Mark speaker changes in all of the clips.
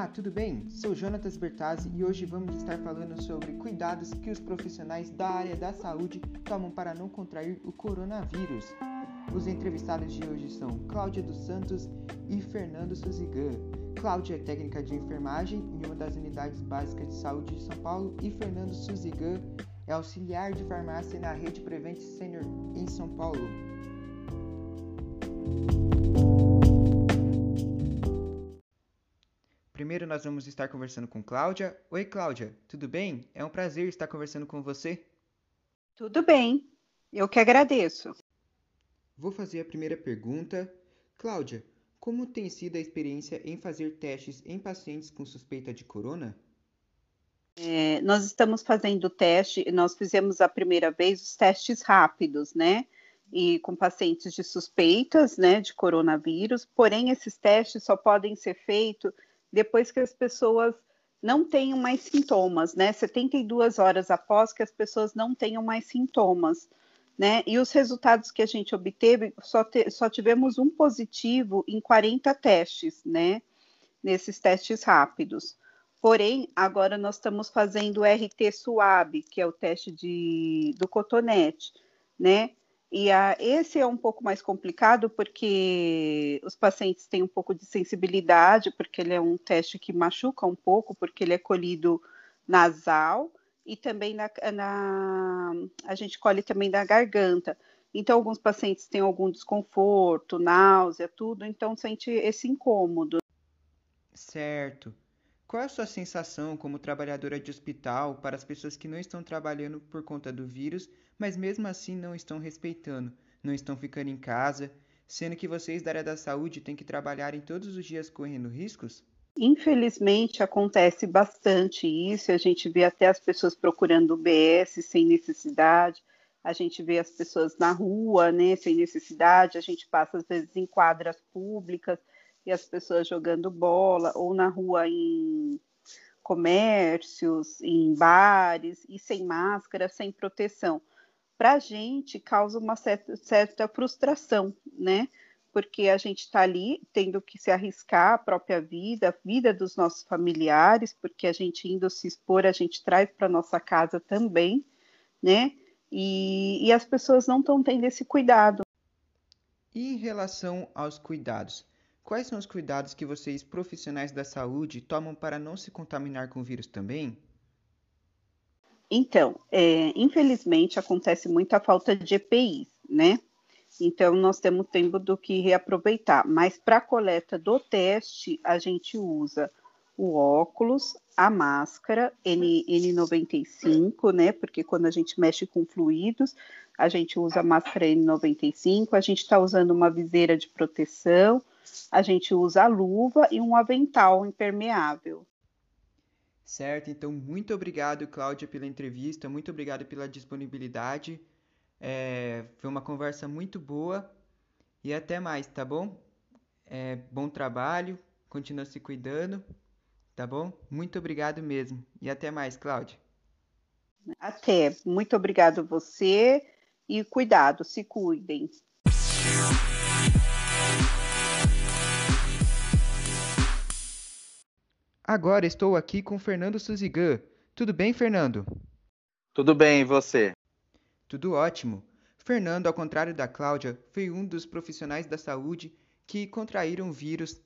Speaker 1: Olá, tudo bem? Sou Jonatas Bertazzi e hoje vamos estar falando sobre cuidados que os profissionais da área da saúde tomam para não contrair o coronavírus. Os entrevistados de hoje são Cláudia dos Santos e Fernando Suzigan. Cláudia é técnica de enfermagem em uma das unidades básicas de saúde de São Paulo e Fernando Suzigan é auxiliar de farmácia na rede Prevent Senior em São Paulo. Primeiro nós vamos estar conversando com Cláudia. Oi, Cláudia, tudo bem? É um prazer estar conversando com você.
Speaker 2: Tudo bem, eu que agradeço.
Speaker 1: Vou fazer a primeira pergunta. Cláudia, como tem sido a experiência em fazer testes em pacientes com suspeita de corona?
Speaker 2: É, nós estamos fazendo teste, nós fizemos a primeira vez os testes rápidos, né? E com pacientes de suspeitas, né, de coronavírus, porém esses testes só podem ser feitos depois que as pessoas não tenham mais sintomas, né? 72 horas após que as pessoas não tenham mais sintomas, né? E os resultados que a gente obteve, só, te, só tivemos um positivo em 40 testes, né? Nesses testes rápidos. Porém, agora nós estamos fazendo o RT Suave, que é o teste de, do cotonete, né? E a, esse é um pouco mais complicado porque os pacientes têm um pouco de sensibilidade, porque ele é um teste que machuca um pouco, porque ele é colhido nasal e também na, na a gente colhe também da garganta. Então, alguns pacientes têm algum desconforto, náusea, tudo, então sente esse incômodo.
Speaker 1: Certo. Qual é a sua sensação como trabalhadora de hospital para as pessoas que não estão trabalhando por conta do vírus, mas mesmo assim não estão respeitando, não estão ficando em casa, sendo que vocês da área da saúde têm que trabalhar em todos os dias correndo riscos?
Speaker 2: Infelizmente acontece bastante isso, a gente vê até as pessoas procurando UBS sem necessidade, a gente vê as pessoas na rua, né, sem necessidade, a gente passa às vezes em quadras públicas e as pessoas jogando bola, ou na rua em comércios, em bares, e sem máscara, sem proteção para a gente causa uma certa, certa frustração, né? Porque a gente está ali tendo que se arriscar a própria vida, a vida dos nossos familiares, porque a gente indo se expor, a gente traz para nossa casa também, né? E, e as pessoas não estão tendo esse cuidado.
Speaker 1: E em relação aos cuidados, quais são os cuidados que vocês, profissionais da saúde, tomam para não se contaminar com o vírus também?
Speaker 2: Então, é, infelizmente acontece muita falta de EPIs, né? Então, nós temos tempo do que reaproveitar. Mas para coleta do teste, a gente usa o óculos, a máscara N, N95, né? Porque quando a gente mexe com fluidos, a gente usa a máscara N95, a gente está usando uma viseira de proteção, a gente usa a luva e um avental impermeável.
Speaker 1: Certo, então muito obrigado, Cláudia, pela entrevista, muito obrigado pela disponibilidade. É, foi uma conversa muito boa e até mais, tá bom? É, bom trabalho, continua se cuidando, tá bom? Muito obrigado mesmo e até mais, Cláudia.
Speaker 2: Até, muito obrigado você e cuidado, se cuidem.
Speaker 1: Agora estou aqui com Fernando Suzigan. Tudo bem, Fernando?
Speaker 3: Tudo bem, e você?
Speaker 1: Tudo ótimo. Fernando, ao contrário da Cláudia, foi um dos profissionais da saúde que contraíram o vírus.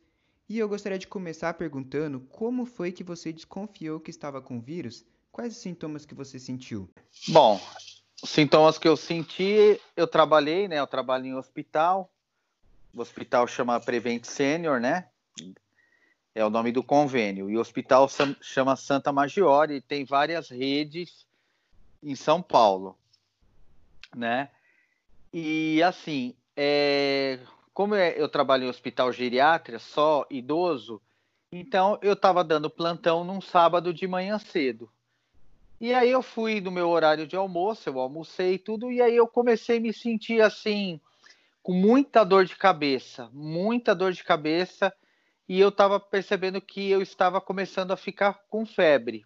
Speaker 1: E eu gostaria de começar perguntando como foi que você desconfiou que estava com vírus? Quais os sintomas que você sentiu?
Speaker 3: Bom, os sintomas que eu senti, eu trabalhei, né? Eu trabalho em hospital. O hospital chama Prevent Senior, né? É o nome do convênio. E o hospital chama Santa Maggiore e tem várias redes em São Paulo, né? E assim, é, como é, eu trabalho em hospital geriátrica, só idoso, então eu estava dando plantão num sábado de manhã cedo. E aí eu fui no meu horário de almoço, eu almocei tudo, e aí eu comecei a me sentir assim, com muita dor de cabeça, muita dor de cabeça e eu estava percebendo que eu estava começando a ficar com febre,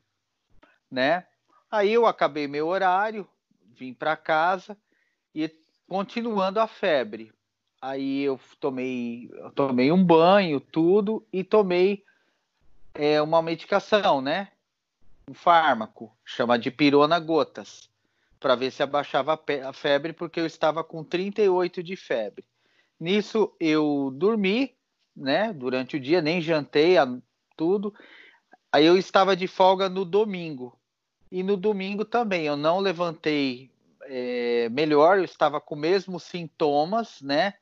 Speaker 3: né? Aí eu acabei meu horário, vim para casa e continuando a febre. Aí eu tomei, eu tomei um banho, tudo e tomei é uma medicação, né? Um fármaco, chama de pirona gotas, para ver se abaixava a febre, porque eu estava com 38 de febre. Nisso eu dormi, né? Durante o dia, nem jantei, tudo. Aí eu estava de folga no domingo. E no domingo também, eu não levantei é, melhor, eu estava com mesmos sintomas, né?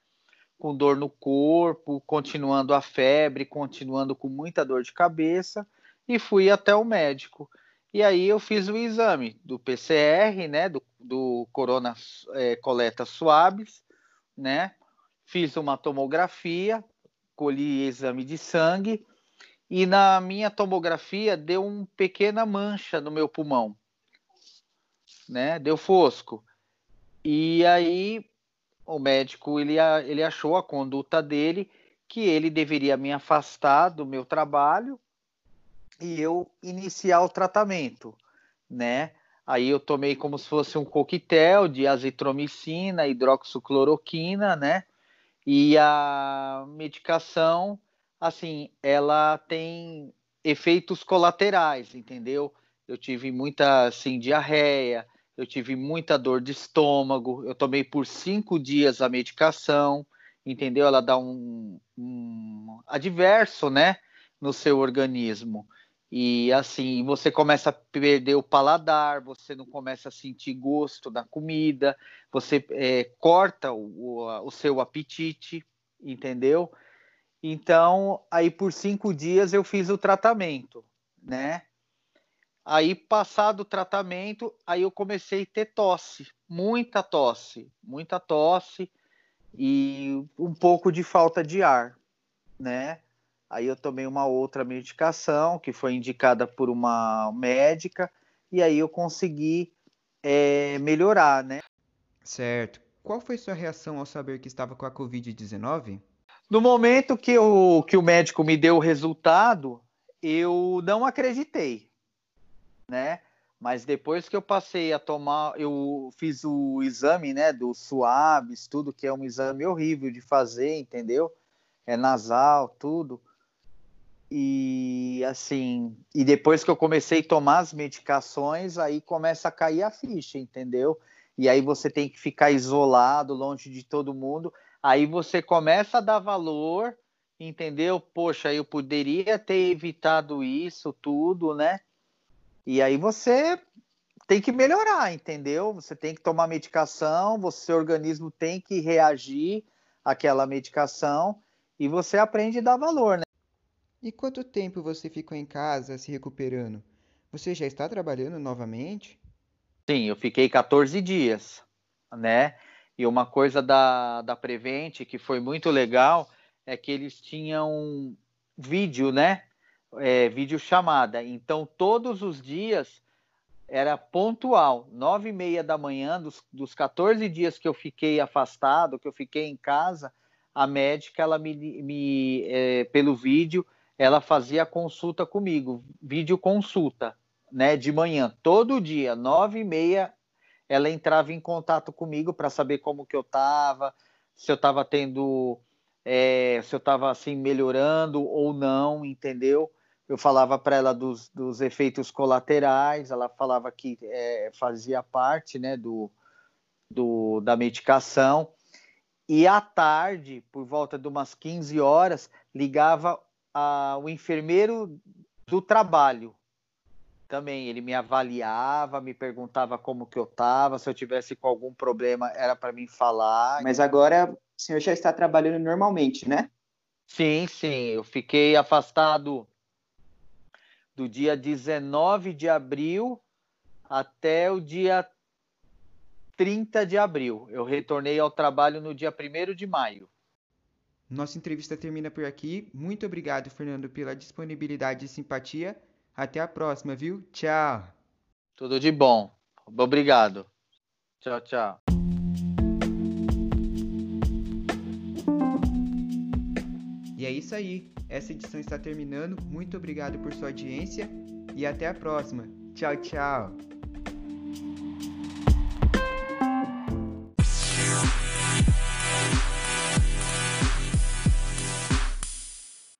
Speaker 3: Com dor no corpo, continuando a febre, continuando com muita dor de cabeça, e fui até o médico. E aí eu fiz o exame do PCR, né? Do, do Corona é, Coleta Suaves, né? Fiz uma tomografia, colhi exame de sangue e na minha tomografia deu uma pequena mancha no meu pulmão, né? Deu fosco. E aí o médico ele, ele achou a conduta dele que ele deveria me afastar do meu trabalho e eu iniciar o tratamento, né? Aí eu tomei como se fosse um coquetel de azitromicina, hidroxicloroquina, né? E a medicação assim, ela tem efeitos colaterais, entendeu? Eu tive muita, assim, diarreia, eu tive muita dor de estômago, eu tomei por cinco dias a medicação, entendeu? Ela dá um, um adverso, né, no seu organismo. E assim, você começa a perder o paladar, você não começa a sentir gosto da comida, você é, corta o, o, o seu apetite, entendeu? Então, aí por cinco dias eu fiz o tratamento, né? Aí, passado o tratamento, aí eu comecei a ter tosse, muita tosse, muita tosse e um pouco de falta de ar, né? Aí eu tomei uma outra medicação que foi indicada por uma médica e aí eu consegui é, melhorar, né?
Speaker 1: Certo. Qual foi sua reação ao saber que estava com a Covid-19?
Speaker 3: No momento que o, que o médico me deu o resultado, eu não acreditei, né? Mas depois que eu passei a tomar, eu fiz o exame, né, do suaves, tudo que é um exame horrível de fazer, entendeu? É nasal, tudo. E assim, e depois que eu comecei a tomar as medicações, aí começa a cair a ficha, entendeu? E aí você tem que ficar isolado, longe de todo mundo. Aí você começa a dar valor, entendeu? Poxa, eu poderia ter evitado isso tudo, né? E aí você tem que melhorar, entendeu? Você tem que tomar medicação, você, seu organismo tem que reagir àquela medicação e você aprende a dar valor, né?
Speaker 1: E quanto tempo você ficou em casa se recuperando? Você já está trabalhando novamente?
Speaker 3: Sim, eu fiquei 14 dias, né? E uma coisa da, da Prevent que foi muito legal é que eles tinham vídeo, né? É, vídeo chamada. Então, todos os dias era pontual, nove e meia da manhã, dos, dos 14 dias que eu fiquei afastado, que eu fiquei em casa, a médica, ela me, me é, pelo vídeo, ela fazia consulta comigo, vídeo consulta, né, de manhã, todo dia, nove e meia ela entrava em contato comigo para saber como que eu estava, se eu estava tendo, é, se eu estava assim melhorando ou não, entendeu? Eu falava para ela dos, dos, efeitos colaterais, ela falava que é, fazia parte, né, do, do, da medicação. E à tarde, por volta de umas 15 horas, ligava a, o enfermeiro do trabalho, também ele me avaliava, me perguntava como que eu estava, se eu tivesse com algum problema era para mim falar.
Speaker 1: Mas agora o senhor já está trabalhando normalmente, né?
Speaker 3: Sim, sim, eu fiquei afastado do dia 19 de abril até o dia 30 de abril. Eu retornei ao trabalho no dia 1 de maio.
Speaker 1: Nossa entrevista termina por aqui. Muito obrigado, Fernando, pela disponibilidade e simpatia até a próxima, viu? Tchau.
Speaker 3: Tudo de bom. Obrigado. Tchau, tchau.
Speaker 1: E é isso aí. Essa edição está terminando. Muito obrigado por sua audiência e até a próxima. Tchau, tchau.